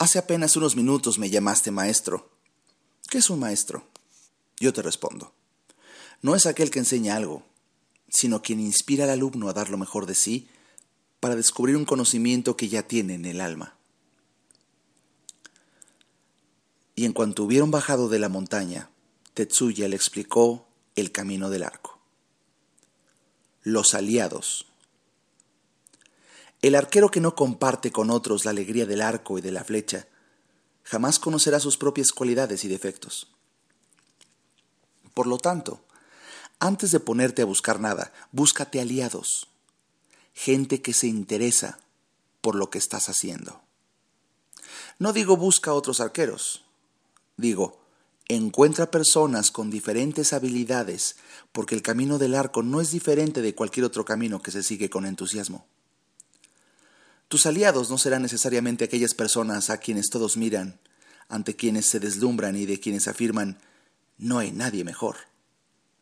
Hace apenas unos minutos me llamaste maestro. ¿Qué es un maestro? Yo te respondo. No es aquel que enseña algo, sino quien inspira al alumno a dar lo mejor de sí para descubrir un conocimiento que ya tiene en el alma. Y en cuanto hubieron bajado de la montaña, Tetsuya le explicó el camino del arco. Los aliados. El arquero que no comparte con otros la alegría del arco y de la flecha, jamás conocerá sus propias cualidades y defectos. Por lo tanto, antes de ponerte a buscar nada, búscate aliados, gente que se interesa por lo que estás haciendo. No digo busca otros arqueros, digo, encuentra personas con diferentes habilidades, porque el camino del arco no es diferente de cualquier otro camino que se sigue con entusiasmo. Tus aliados no serán necesariamente aquellas personas a quienes todos miran, ante quienes se deslumbran y de quienes afirman, no hay nadie mejor.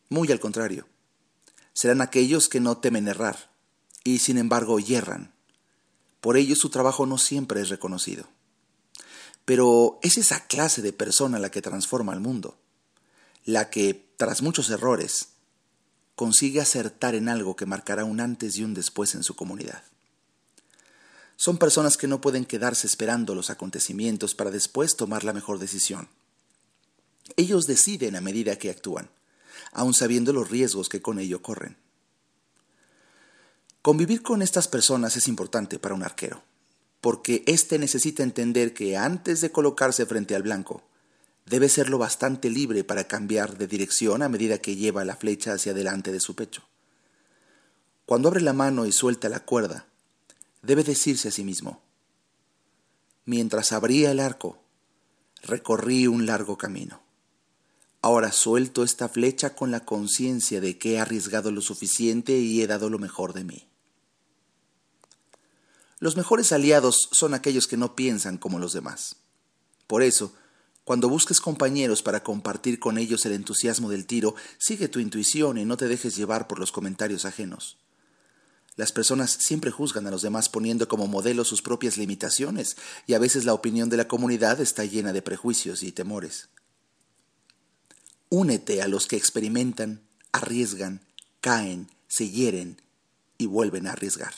Muy al contrario, serán aquellos que no temen errar, y sin embargo yerran. Por ello su trabajo no siempre es reconocido. Pero es esa clase de persona la que transforma al mundo, la que, tras muchos errores, consigue acertar en algo que marcará un antes y un después en su comunidad. Son personas que no pueden quedarse esperando los acontecimientos para después tomar la mejor decisión. Ellos deciden a medida que actúan, aun sabiendo los riesgos que con ello corren. Convivir con estas personas es importante para un arquero, porque éste necesita entender que antes de colocarse frente al blanco, debe ser lo bastante libre para cambiar de dirección a medida que lleva la flecha hacia delante de su pecho. Cuando abre la mano y suelta la cuerda, debe decirse a sí mismo, mientras abría el arco, recorrí un largo camino. Ahora suelto esta flecha con la conciencia de que he arriesgado lo suficiente y he dado lo mejor de mí. Los mejores aliados son aquellos que no piensan como los demás. Por eso, cuando busques compañeros para compartir con ellos el entusiasmo del tiro, sigue tu intuición y no te dejes llevar por los comentarios ajenos. Las personas siempre juzgan a los demás poniendo como modelo sus propias limitaciones y a veces la opinión de la comunidad está llena de prejuicios y temores. Únete a los que experimentan, arriesgan, caen, se hieren y vuelven a arriesgar.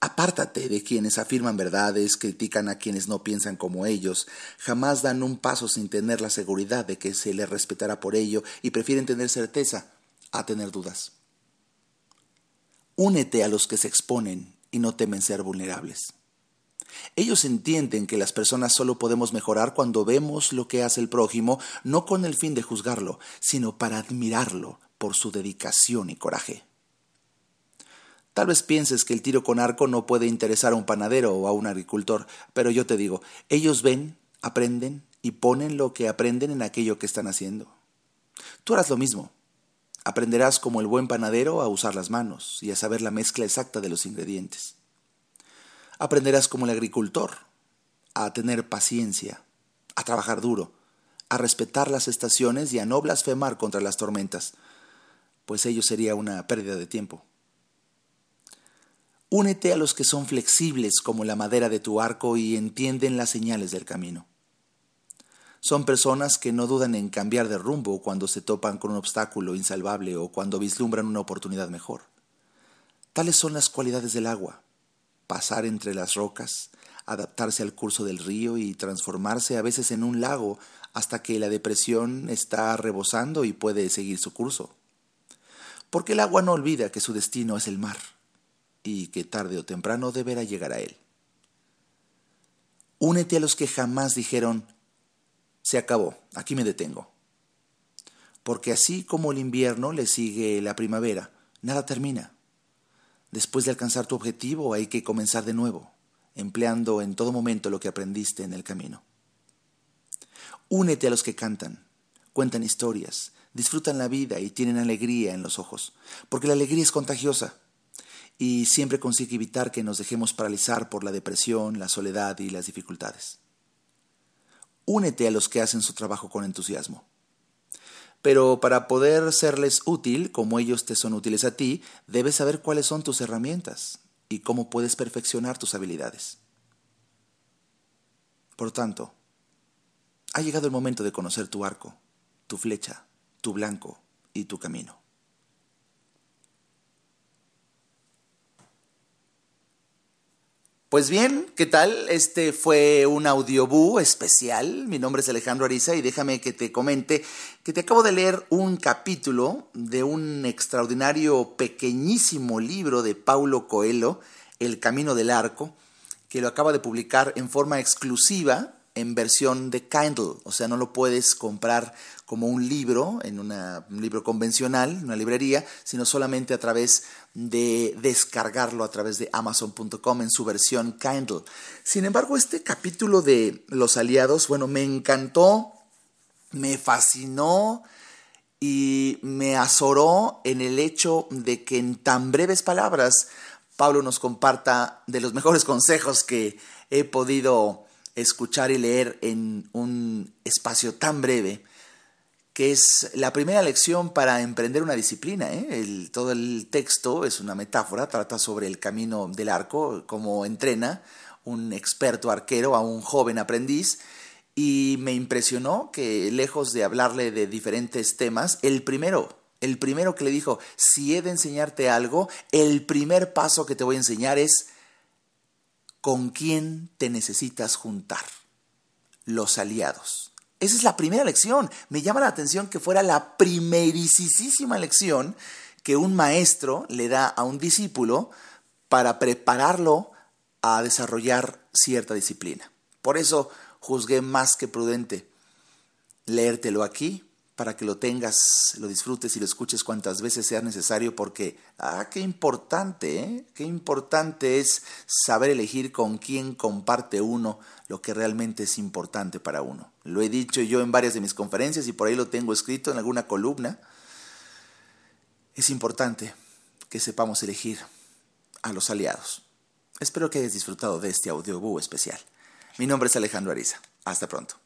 Apártate de quienes afirman verdades, critican a quienes no piensan como ellos, jamás dan un paso sin tener la seguridad de que se les respetará por ello y prefieren tener certeza a tener dudas. Únete a los que se exponen y no temen ser vulnerables. Ellos entienden que las personas solo podemos mejorar cuando vemos lo que hace el prójimo, no con el fin de juzgarlo, sino para admirarlo por su dedicación y coraje. Tal vez pienses que el tiro con arco no puede interesar a un panadero o a un agricultor, pero yo te digo, ellos ven, aprenden y ponen lo que aprenden en aquello que están haciendo. Tú harás lo mismo. Aprenderás como el buen panadero a usar las manos y a saber la mezcla exacta de los ingredientes. Aprenderás como el agricultor a tener paciencia, a trabajar duro, a respetar las estaciones y a no blasfemar contra las tormentas, pues ello sería una pérdida de tiempo. Únete a los que son flexibles como la madera de tu arco y entienden las señales del camino. Son personas que no dudan en cambiar de rumbo cuando se topan con un obstáculo insalvable o cuando vislumbran una oportunidad mejor. Tales son las cualidades del agua. Pasar entre las rocas, adaptarse al curso del río y transformarse a veces en un lago hasta que la depresión está rebosando y puede seguir su curso. Porque el agua no olvida que su destino es el mar y que tarde o temprano deberá llegar a él. Únete a los que jamás dijeron se acabó, aquí me detengo. Porque así como el invierno le sigue la primavera, nada termina. Después de alcanzar tu objetivo hay que comenzar de nuevo, empleando en todo momento lo que aprendiste en el camino. Únete a los que cantan, cuentan historias, disfrutan la vida y tienen alegría en los ojos, porque la alegría es contagiosa y siempre consigue evitar que nos dejemos paralizar por la depresión, la soledad y las dificultades. Únete a los que hacen su trabajo con entusiasmo. Pero para poder serles útil, como ellos te son útiles a ti, debes saber cuáles son tus herramientas y cómo puedes perfeccionar tus habilidades. Por tanto, ha llegado el momento de conocer tu arco, tu flecha, tu blanco y tu camino. Pues bien, ¿qué tal? Este fue un audioboo especial. Mi nombre es Alejandro Ariza y déjame que te comente que te acabo de leer un capítulo de un extraordinario, pequeñísimo libro de Paulo Coelho, El Camino del Arco, que lo acaba de publicar en forma exclusiva en versión de Kindle, o sea, no lo puedes comprar como un libro, en un libro convencional, en una librería, sino solamente a través de descargarlo a través de amazon.com en su versión Kindle. Sin embargo, este capítulo de Los Aliados, bueno, me encantó, me fascinó y me azoró en el hecho de que en tan breves palabras Pablo nos comparta de los mejores consejos que he podido escuchar y leer en un espacio tan breve, que es la primera lección para emprender una disciplina. ¿eh? todo el texto es una metáfora, trata sobre el camino del arco, cómo entrena un experto arquero a un joven aprendiz. Y me impresionó que lejos de hablarle de diferentes temas, el primero, el primero que le dijo, si he de enseñarte algo, el primer paso que te voy a enseñar es con quién te necesitas juntar. Los aliados. Esa es la primera lección. Me llama la atención que fuera la primerísima lección que un maestro le da a un discípulo para prepararlo a desarrollar cierta disciplina. Por eso juzgué más que prudente leértelo aquí para que lo tengas, lo disfrutes y lo escuches cuantas veces sea necesario, porque, ah, qué importante, ¿eh? Qué importante es saber elegir con quién comparte uno lo que realmente es importante para uno. Lo he dicho yo en varias de mis conferencias y por ahí lo tengo escrito en alguna columna. Es importante que sepamos elegir a los aliados. Espero que hayas disfrutado de este audiobook especial. Mi nombre es Alejandro Ariza. Hasta pronto.